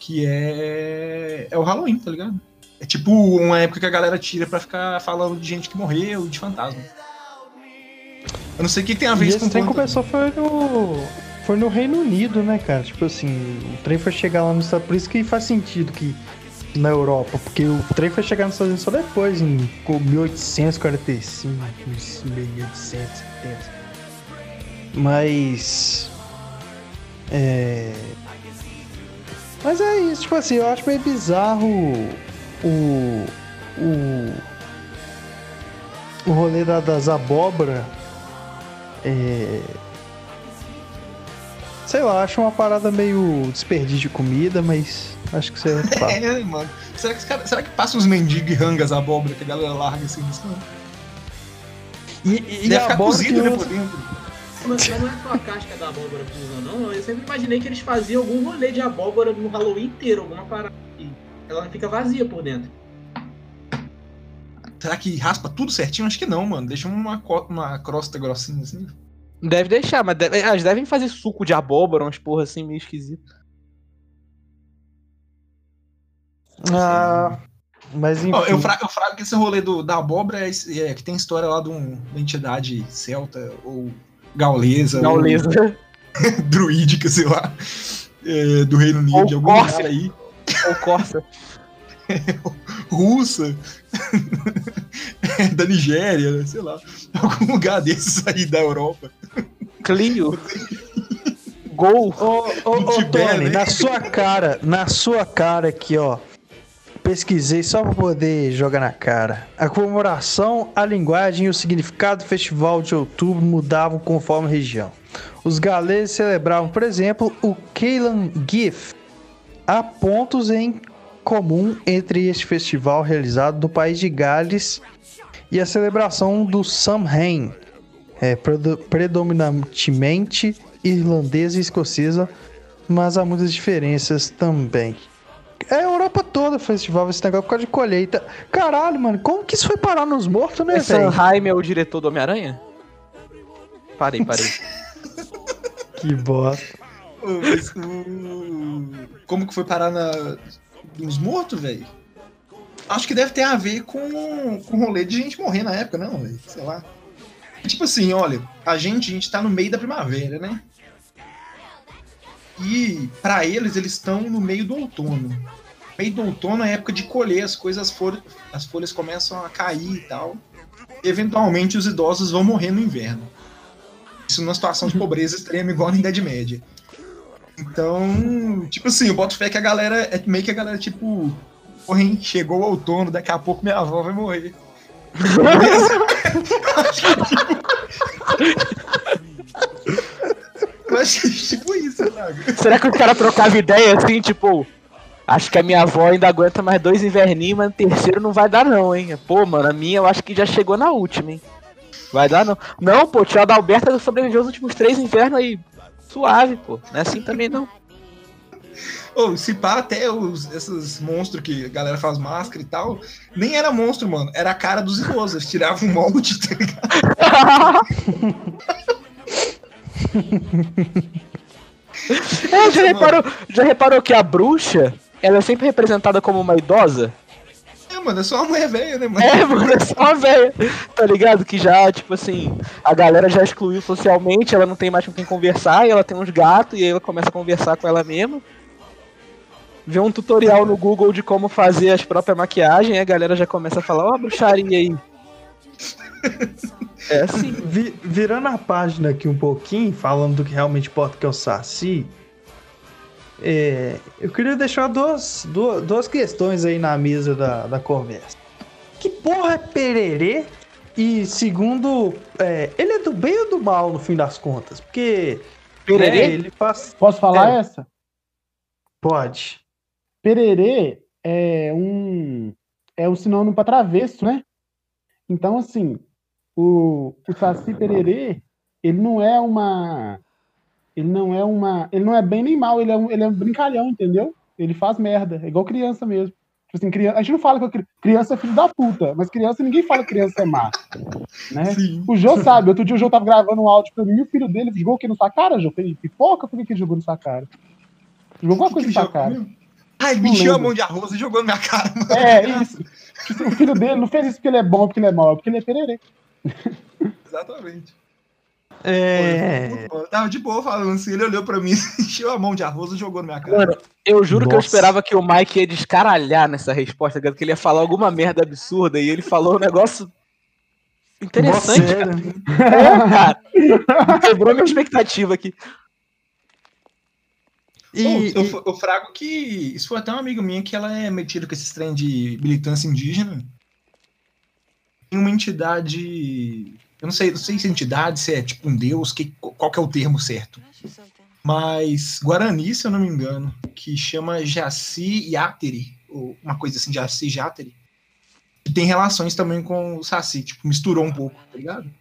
Que é. É o Halloween, tá ligado? É tipo uma época que a galera tira pra ficar falando de gente que morreu, de fantasma. Eu não sei o que tem a ver E isso com trem planta. começou foi no. foi no Reino Unido, né, cara? Tipo assim, o trem foi chegar lá nos Estados Por isso que faz sentido que na Europa, porque o trem foi chegar nos Estados Unidos só depois, em 1845, 1870. Mas. É. Mas é isso, tipo assim, eu acho meio bizarro o. O. O rolê da- das abóbora. É. Sei lá, acho uma parada meio desperdício de comida, mas acho que você é. [laughs] É, mano. Será que, os cara- será que passa uns mendigos e rangas a abóbora que a galera larga assim? Isso não. E, e, e Deve a ficar abóbora que cozido né, usa- por dentro. Mas não é só a casca da abóbora que usam, não. Eu sempre imaginei que eles faziam algum rolê de abóbora no Halloween inteiro, alguma parada. E ela fica vazia por dentro. Será que raspa tudo certinho? Acho que não, mano. Deixa uma, uma crosta grossinha assim. Deve deixar, mas deve- elas devem fazer suco de abóbora, umas porra assim meio esquisito. Ah, mas enfim. Eu, frago, eu frago que esse rolê do, da abóbora é, é que tem história lá de um- uma entidade celta ou gaulesa. Gaulesa. Ou [laughs] druídica, sei lá. é, do Reino Unido, Ou de algum lugar aí. Ou Corsa. [laughs] Russa. [laughs] da Nigéria, né, sei lá. Algum lugar desses aí da Europa. Clio. [laughs] Gol. Ô, ô, ô, Tony, né? na sua cara, na sua cara aqui, ó. Pesquisei só pra poder jogar na cara. A comemoração, a linguagem e o significado do festival de outubro mudavam conforme a região. Os galeses celebravam, por exemplo, o Keilan Gif. Há pontos em comum entre este festival realizado no país de Gales e a celebração do Samhain, é, predo- predominantemente irlandesa e escocesa, mas há muitas diferenças também. É a Europa toda festival esse negócio por causa de colheita. Caralho, mano, como que isso foi parar nos mortos, né, É velho? Sanheim é o diretor do Homem-Aranha? Parei, parei. [laughs] Que bosta. Mas o- Como que foi parar na... nos mortos, velho? Acho que deve ter a ver com, com o rolê de gente morrer na época, não, velho. Sei lá. Tipo assim, olha, a gente, a gente tá no meio da primavera, né? E pra eles, eles estão no meio do outono. Meio do outono é época de colher, as coisas, as folhas, as folhas começam a cair e tal. E, eventualmente os idosos vão morrer no inverno. Isso numa situação de pobreza [laughs] extrema, igual na Idade Média. Então, tipo assim, eu boto fé que a galera. É meio que a galera, tipo. Hein, chegou o outono, daqui a pouco minha avó vai morrer. Eu acho que é tipo isso, sabe? Será que o cara trocava ideia assim, tipo. Acho que a minha avó ainda aguenta mais dois inverninhos, mas no terceiro não vai dar não, hein? Pô, mano, a minha eu acho que já chegou na última, hein? Vai dar não. Não, pô, o tio Adalberto sobreviveu os últimos três invernos aí. Suave, pô. Não é assim também não. Ou se pá, até os, esses monstros que a galera faz máscara e tal, nem era monstro, mano. Era a cara dos idosos. Eles tiravam um molde, tá ligado? [laughs] É, já, reparou, já reparou que a bruxa, ela é sempre representada como uma idosa? É, mano, é só uma mulher velha, né, mano? É, mano, é só uma velha. Tá ligado? Que já, tipo assim, a galera já excluiu socialmente, ela não tem mais com quem conversar, e ela tem uns gatos, e aí ela começa a conversar com ela mesma. Vê um tutorial no Google de como fazer as próprias maquiagens, e a galera já começa a falar, ó, a bruxaria aí. É assim. Vi- virando a página aqui um pouquinho, falando do que realmente importa, que é o Saci, é, eu queria deixar duas, duas, duas questões aí na mesa da, da conversa. Que porra é pererê? E segundo, é, ele é do bem ou do mal no fim das contas? Porque Pererê? né, ele faz. Posso falar É. essa? Pode. Pererê é um é um sinônimo para travesso, né? Então, assim, o, o Saci Pererê, ele não é uma. Ele não é uma. Ele não é bem nem mal, ele é um, ele é um brincalhão, entendeu? Ele faz merda, é igual criança mesmo. Tipo assim, criança, a gente não fala que criança é filho da puta, mas criança, ninguém fala que criança é má. Né? Sim. O Jô sabe, outro dia o Jô tava gravando um áudio pra mim e o filho dele jogou o que na sua cara, Jô? Fez pipoca? Por que que ele jogou na sua cara? Jogou alguma coisa na sua cara. Ele Não me encheu a lembro. mão de arroz e jogou na minha cara, mano. É, isso. Tipo assim, o filho dele não fez isso porque ele é bom, porque ele é mau, é porque ele é pererê. Exatamente. É. Eu tava de boa falando assim, ele olhou pra mim, [laughs] encheu a mão de arroz e jogou na minha cara. Mano, eu juro que eu Nossa. esperava que o Mike ia descaralhar nessa resposta, que ele ia falar alguma merda absurda e ele falou um negócio interessante, Nossa, cara. é. É, cara. [laughs] Quebrou minha expectativa aqui. E, Pô, eu, eu frago que isso foi até uma amiga minha que ela é metida com esse trem de militância indígena. Tem uma entidade. Eu não sei, não sei se é entidade, se é tipo um deus, que, qual que é o termo certo. Mas Guarani, se eu não me engano, que chama Jaci Yateri, ou uma coisa assim, Jaci Jateri, que tem relações também com o Saci, tipo, misturou um pouco, tá ligado?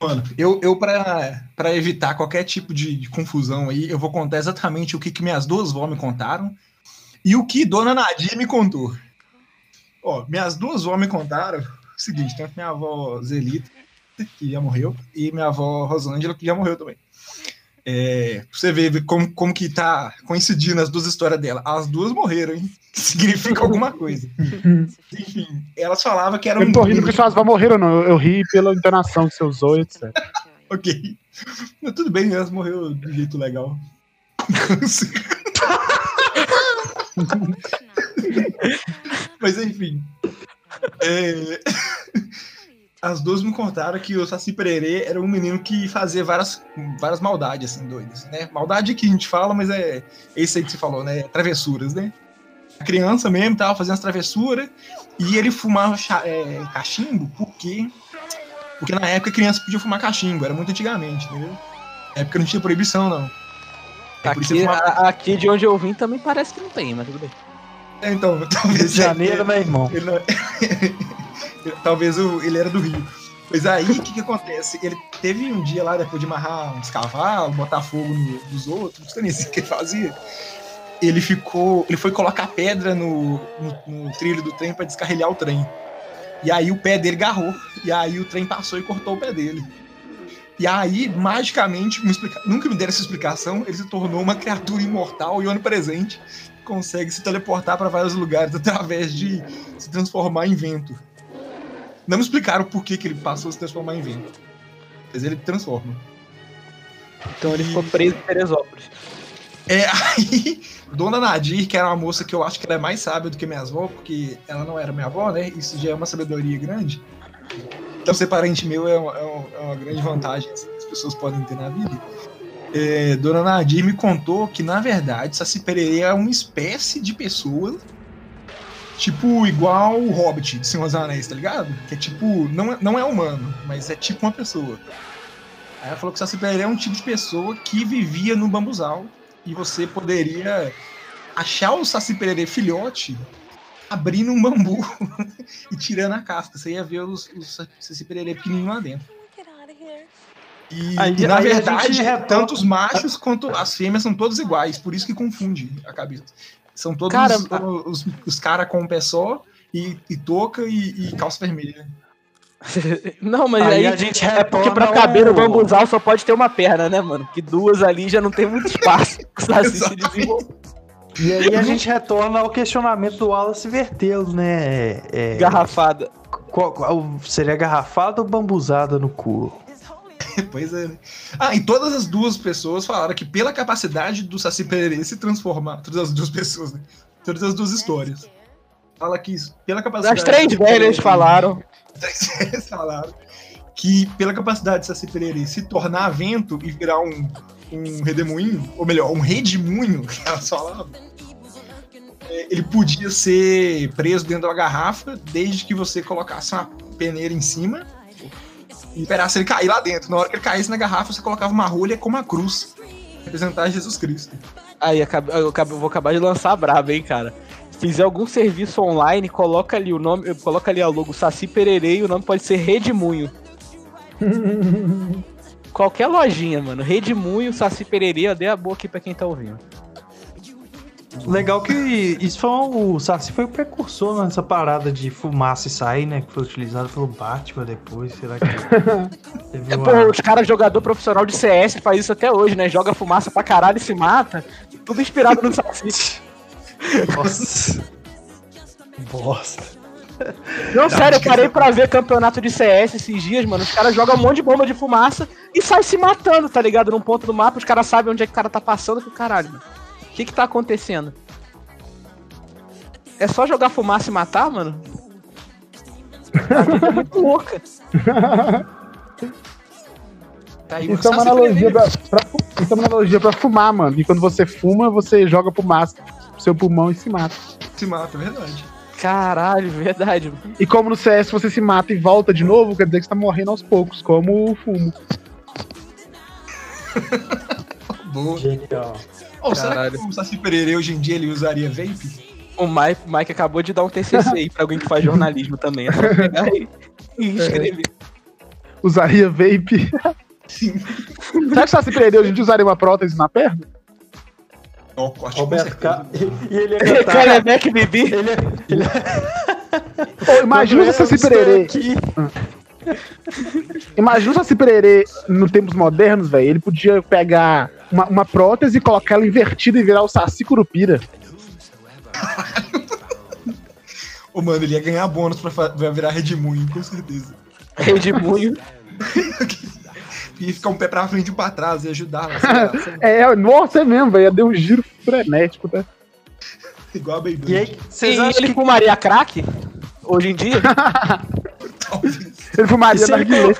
Mano, eu, eu pra evitar qualquer tipo de, de confusão aí, eu vou contar exatamente o que, que minhas duas vó me contaram e o que Dona Nadia me contou. Ó, minhas duas vó me contaram o seguinte, tanto minha avó Zelita, que já morreu, e minha avó Rosângela, que já morreu também. É, pra você ver como, como que tá coincidindo as duas histórias dela. As duas morreram, hein? [laughs] Significa alguma coisa. [laughs] Enfim, elas falavam que era Eu não tô rindo porque suas avós morreram, não. Eu, eu ri pela entonação que você usou, etc. [laughs] Ok. Mas tudo bem, elas morreu de um jeito legal. Mas enfim. É, As duas me contaram que o Saci Pererê era um menino que fazia várias, várias maldades, assim, doidas, né? Maldade que a gente fala, mas é esse aí que você falou, né? Travessuras, né? A criança mesmo tava fazendo as travessuras e ele fumava é, cachimbo porque porque na época a criança podia fumar cachimbo, era muito antigamente, entendeu? Na época não tinha proibição, não. É isso Aqui, fumava- a- aqui de onde eu vim também parece que não tem, mas tudo bem. É, Então, [laughs] Rio talvez. de Janeiro, meu irmão. Ele não- [laughs] talvez o- ele era do Rio. Mas aí, o que, que acontece? Ele teve um dia lá, depois de amarrar uns cavalos, botar fogo no- nos outros, não sei nem o que ele fazia. Ele ficou. Ele foi colocar pedra no, no, no trilho do trem pra descarrilhar o trem. E aí o pé dele garrou. E aí o trem passou e cortou o pé dele. E aí, magicamente, explica- nunca me deram essa explicação, ele se tornou uma criatura imortal e onipresente consegue se teleportar para vários lugares através de se transformar em vento. Não me explicaram por que, que ele passou a se transformar em vento. Mas ele transforma. Então ele ficou preso em Teresópolis. É, [laughs] aí, Dona Nadir, que era uma moça que eu acho que ela é mais sábia do que minha avó, porque ela não era minha avó, né? Isso já é uma sabedoria grande. Então, ser parente meu é uma, é uma- é uma grande vantagem assim, que as pessoas podem ter na vida. É, Dona Nadir me contou que, na verdade, Saci Pererê é uma espécie de pessoa, tipo, igual o Hobbit de Senhor dos Anéis, tá ligado? Que é tipo, não, é- não é humano, mas é tipo uma pessoa. Aí ela falou que o Saci Pererê é um tipo de pessoa que vivia no bambuzal e você poderia achar o Saci Pererê filhote abrindo um bambu [laughs] e tirando a casca. Você ia ver os, os Saci Pererê pequenininho lá dentro. E, Aí- e, na verdade, gente tanto os machos quanto as fêmeas são todos iguais, por isso que confunde a cabeça. São todos Cara, os, os, caras com um pé só e, e touca e, e calça vermelha. [laughs] Não, mas Aí aí, a gente é porque pra caber ao- o bambuzal só pode ter uma perna, né, mano? Que duas ali já não tem muito espaço. [laughs] O se desenvolver. E aí a gente retorna ao questionamento do Wallace Vertelo, né? É, Garrafada. qual- qual- seria garrafada ou bambuzada no cu? [laughs] Pois é, né? Ah, e todas as duas pessoas falaram que pela capacidade do Saci Pererê se transformar, todas as duas pessoas, né? Todas as duas histórias. Fala que isso, pela capacidade. As três do velhas falaram. As [laughs] três velhas falaram que pela capacidade de Saci Pererê se tornar vento e virar um, um redemoinho, ou melhor, um redemoinho, [laughs] que elas falavam, é, ele podia ser preso dentro de uma garrafa desde que você colocasse uma peneira em cima e esperasse ele cair lá dentro. Na hora que ele caísse na garrafa, você colocava uma rolha com uma cruz. Representar Jesus Cristo. Aí, eu eu vou acabar de lançar a braba, hein, cara. Se fizer algum serviço online, coloca ali o nome, coloca ali a logo Saci Pererê e o nome pode ser Redemunho. [laughs] Qualquer lojinha, mano. Redemunho, Saci Pererê, eu dei a boa aqui pra quem tá ouvindo. Legal que isso foi um- o Saci foi o precursor nessa parada de fumaça e sair, né? Que foi utilizado pelo Batman depois, será que [laughs] teve É, uma... pô, os caras jogador profissional de CS faz isso até hoje, né? Joga fumaça pra caralho e se mata. Tudo inspirado no Saci. [laughs] Nossa. Bosta. Não, sério, eu parei pra ver campeonato de CS esses dias, mano. Os caras jogam um monte de bomba de fumaça e saem se matando, tá ligado? Num ponto do mapa, os caras sabem onde é que o cara tá passando, que caralho, mano. O que que tá acontecendo? É só jogar fumaça e matar, mano? A vida é muito louca. [laughs] Tá aí, Isso é uma analogia pra, pra isso é uma analogia pra fumar, mano. E quando você fuma, você joga pro massa, pro seu pulmão e se mata. Se mata, é verdade. Caralho, verdade. mano. E como no CS você se mata e volta de novo, quer dizer que você tá morrendo aos poucos, como o fumo. [laughs] Boa. Genial. Oh, será que o Saci Pererê hoje em dia ele usaria vape? O Mike, Mike acabou de dar um TCC aí pra alguém que faz jornalismo também. É só pegar [laughs] e, e escrever. Usaria vape. Sim. Será que o Saci Pererê hoje em dia usaria uma prótese na perna? Ó, acho Roberto. Ca... [laughs] E ele ia cantar. Calebec Bibi. Ele é, ele Ô, imagina o Saci Pererê. [laughs] Imagina o Saci Pererê nos tempos modernos, velho. Ele podia pegar uma, uma prótese e colocar ela invertida e virar o Saci Curupira. Ô, mano, ele ia ganhar bônus pra, virar Redmunho, com certeza. Redemoinho. [laughs] Ia ficar um pé pra frente e um pra trás e ajudar. lá, sei lá. É, nossa, é mesmo, velho. Deu um giro frenético, tá? Igual a Beyblade. E aí, E vocês acham ele que fumaria crack? Hoje em dia? [laughs] [laughs] Ele fumaria se na ele,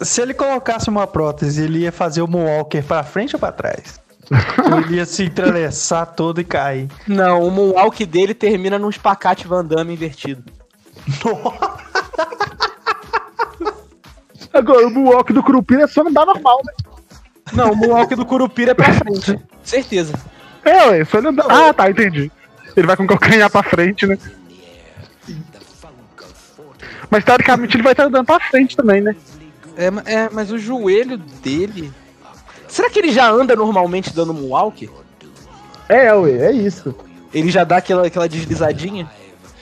se ele colocasse uma prótese, ele ia fazer o Moonwalker pra frente ou pra trás? Ou ele ia se entrelaçar todo e cair? Não, o moonwalk dele termina num espacate Van Damme invertido. Agora, o Moonwalk do Curupira é só andar normal, né? Não, o moonwalk do Curupira é pra frente. Certeza. É, ué, só ele andar. Ah, tá, entendi. Ele vai com o calcanhar pra frente, né? Mas teoricamente ele vai estar andando pra frente também, né? É, é, mas o joelho dele. Será que ele já anda normalmente dando moonwalk? É, ué, é isso. Ele já dá aquela, aquela deslizadinha?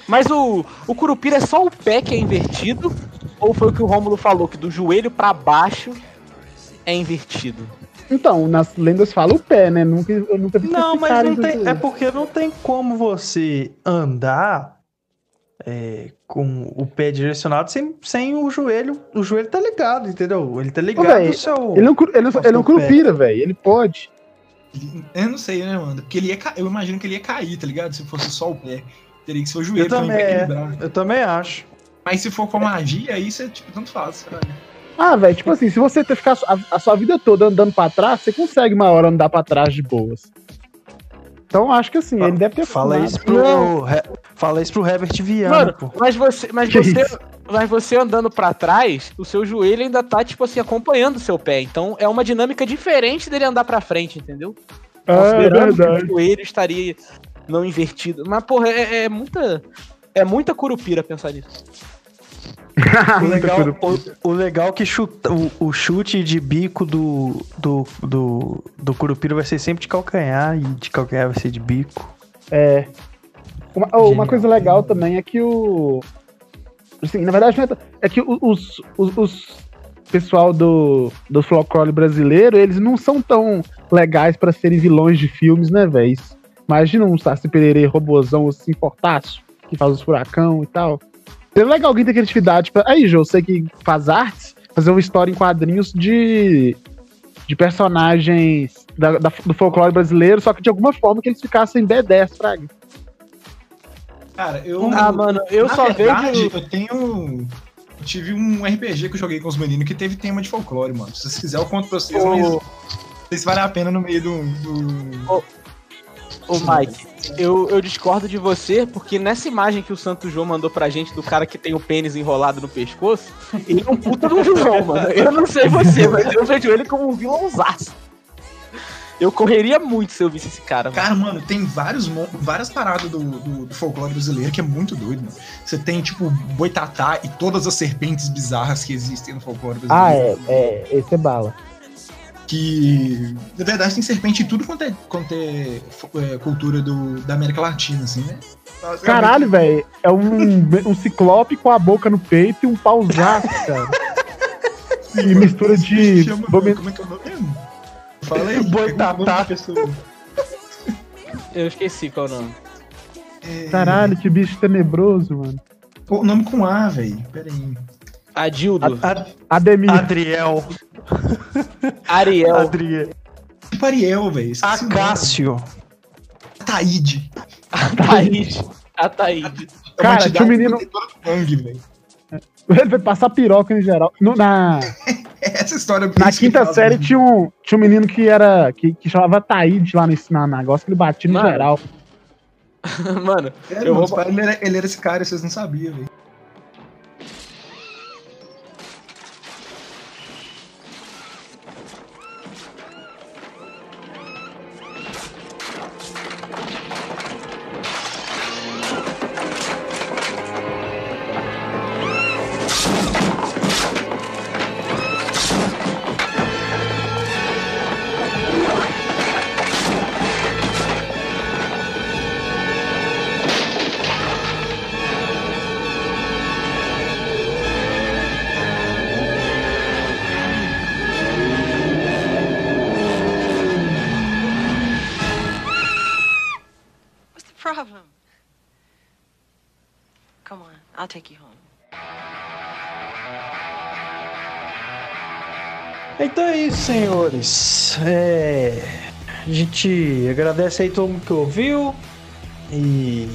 Mas o, o Curupira é só o pé que é invertido? Ou foi o que o Rômulo falou, que do joelho pra baixo é invertido? Então, nas lendas fala o pé, né? Nunca, eu nunca vi Não, mas não tem. É porque não tem como você andar é, com o pé direcionado sem, sem o joelho. O joelho tá ligado, entendeu? Ele tá ligado véi, no seu. Ele é curu- ele, é ele é Nossa, o pé. Curupira, velho. Ele pode. Eu não sei, né, mano? Porque ele ia ca... eu imagino que ele ia cair, tá ligado? Se fosse só o pé. Teria que ser o joelho Eu também pra é. equilibrar. Eu também acho. Mas se for com magia, aí você, tipo, tanto faz, caralho. Ah, velho, tipo assim, se você ter ficar a, a sua vida toda andando pra trás, você consegue uma hora andar pra trás de boas. Então acho que assim, ele deve ter Fala fumado. isso pro. Fala isso pro Herbert Viana, Mano, pô. mas você, mas Que você, isso? mas você andando pra trás, o seu joelho ainda tá tipo assim acompanhando o seu pé. Então é uma dinâmica diferente dele andar pra frente, entendeu? Ah, é Considerando que verdade. o joelho estaria não invertido. Mas porra, é, é muita é muita curupira pensar nisso. [laughs] O legal, o, o legal é que chuta, o, o chute de bico do, do, do, do Curupira vai ser sempre de calcanhar e de calcanhar vai ser de bico. É. Uma, oh, uma coisa legal também é que o. Assim, na verdade, é, é que os, os, os pessoal do, do folclore brasileiro, eles não são tão legais pra serem vilões de filmes, né, velho? Imagina um Saci Pererê robozão assim, portátil, que faz os furacão e tal. Seria legal alguém ter criatividade pra. Aí, Jô, você que faz artes, fazer uma história em quadrinhos de. de personagens da- da- do folclore brasileiro, só que de alguma forma que eles ficassem B10, fraga. Cara, eu. Ah, mano, eu na só verdade, vejo Eu tenho. eu tive um RPG que eu joguei com os meninos que teve tema de folclore, mano. Se vocês quiserem, eu conto pra vocês, mas. Não sei se vale a pena no meio do. do... Ô, Mike, eu, eu discordo de você, porque nessa imagem que o Santo João mandou pra gente do cara que tem o pênis enrolado no pescoço, ele é um puta de um vilão, mano. Eu não sei você, mas eu vejo ele como um vilãozaço. Eu correria muito se eu visse esse cara, mano. Cara, mano, tem vários, várias paradas do, do, do folclore brasileiro que é muito doido, mano. Você tem, tipo, boitatá e todas as serpentes bizarras que existem no folclore Ah, brasileiro. é, é, esse é bala. Que, na verdade, tem serpente em tudo quanto é, quanto é, é, cultura do, da América Latina, assim, né? Caralho, velho, é um, um ciclope com a boca no peito e um pausaço, cara. [laughs] Sim, e mano, mistura de chama- Como é que é o nome mesmo? Fala aí. Boitatá. é? Eu esqueci qual é o nome. É, Caralho, que bicho tenebroso, mano. Pô, nome com A, velho. Pera aí. Adildo. A- Ademir. Adriel. Ariel. Adriel. Tipo Ariel, velho. Acácio. Ataíde. Ataíde. Ataíde. É Cara, tinha um menino-. [laughs] Ele vai passar piroca em geral. No- na, [laughs] [laughs] Essa história na isso que quinta série mesmo. tinha um, tinha um menino que era. que, que chamava Taíde lá no na negócio, que ele batia no Mano. geral. [laughs] Mano, Sério, eu mano, vou- ele, era, ele era esse cara, vocês não sabiam, velho. I'll take you home. Então é isso, senhores. É, a gente agradece aí todo mundo que ouviu. E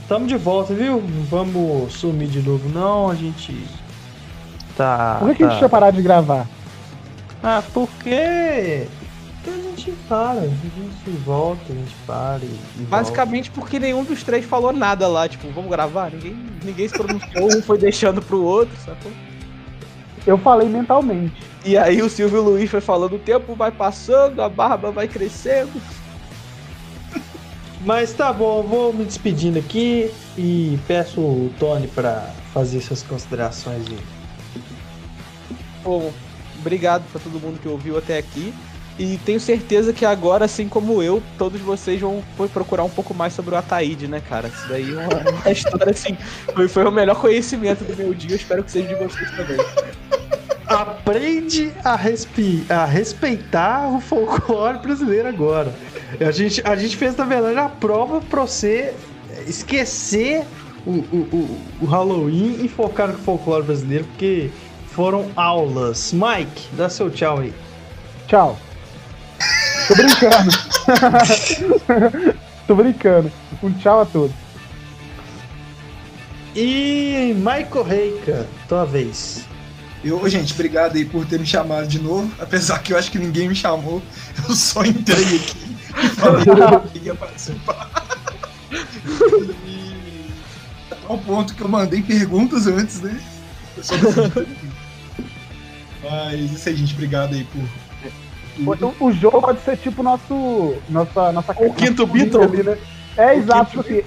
estamos de volta, viu? Não vamos sumir de novo, não. A gente tá. Por que, que a tá- gente tinha parado de gravar? Ah, porque. Gente para, a gente volta, a gente para e. e volta. basicamente porque nenhum dos três falou nada lá. Tipo, vamos gravar? Ninguém, ninguém se pronunciou, um foi deixando pro outro, sacou? Eu falei mentalmente. E aí o Silvio Luiz foi falando, o tempo vai passando, a barba vai crescendo. Mas tá bom, vou me despedindo aqui e peço o Tony pra fazer suas considerações aí. Bom, obrigado pra todo mundo que ouviu até aqui. E tenho certeza que agora, assim como eu, todos vocês vão foi procurar um pouco mais sobre o Ataíde, né, cara? Isso daí é uma, uma história, assim, foi, foi o melhor conhecimento do meu dia. Eu espero que seja de vocês também. Aprende a, respi- a respeitar o folclore brasileiro agora. A gente, a gente fez, na verdade, a prova pra você esquecer o, o, o, o Halloween e focar no folclore brasileiro, porque foram aulas. Mike, dá seu tchau aí. Tchau. Tô brincando. [laughs] Tô brincando. Um tchau a todos. E Michael Reika, tua vez. Eu, gente, obrigado aí por ter me chamado de novo. Apesar que eu acho que ninguém me chamou. [laughs] Eu só entrei aqui e falei que eu ia participar. E até o ponto que eu mandei perguntas antes, né? Eu só. Mas isso aí, gente. Obrigado aí por. O, o jogo pode ser tipo nosso. Nossa, nossa O quinto nossa Beatle. ali, né? É, exato, tipo assim,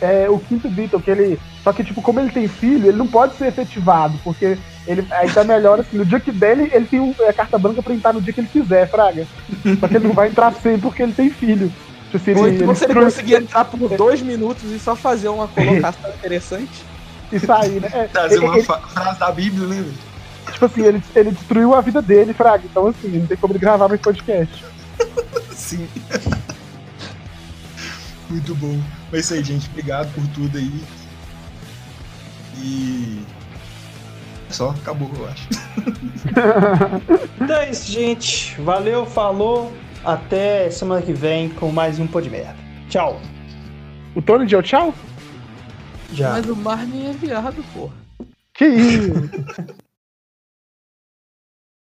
é o quinto Beatle, que ele. Só que, tipo, como ele tem filho, ele não pode ser efetivado, porque ele aí tá melhor assim, no dia que dele, ele tem um, é, carta branca pra entrar no dia que ele quiser, Fraga. Só que ele não vai entrar sempre porque ele tem filho. Tipo Ou ele, então ele se ele conseguir entrar por dois minutos e só fazer uma colocação interessante. [laughs] Isso aí, né? É, Trazer ele- uma ele- frase da Bíblia, né, velho? Tipo assim, ele, ele destruiu a vida dele, Fraga. Então, assim, não tem como ele gravar mais podcast. [laughs] Sim. Muito bom. Mas é isso aí, gente. Obrigado por tudo aí. E. Só, acabou, eu acho. [laughs] Então é isso, gente. Valeu, falou. Até semana que vem com mais um Pô de Merda. Tchau. O Tony deu tchau? Já. Mas o Marlin é viado, porra. Que isso? [laughs]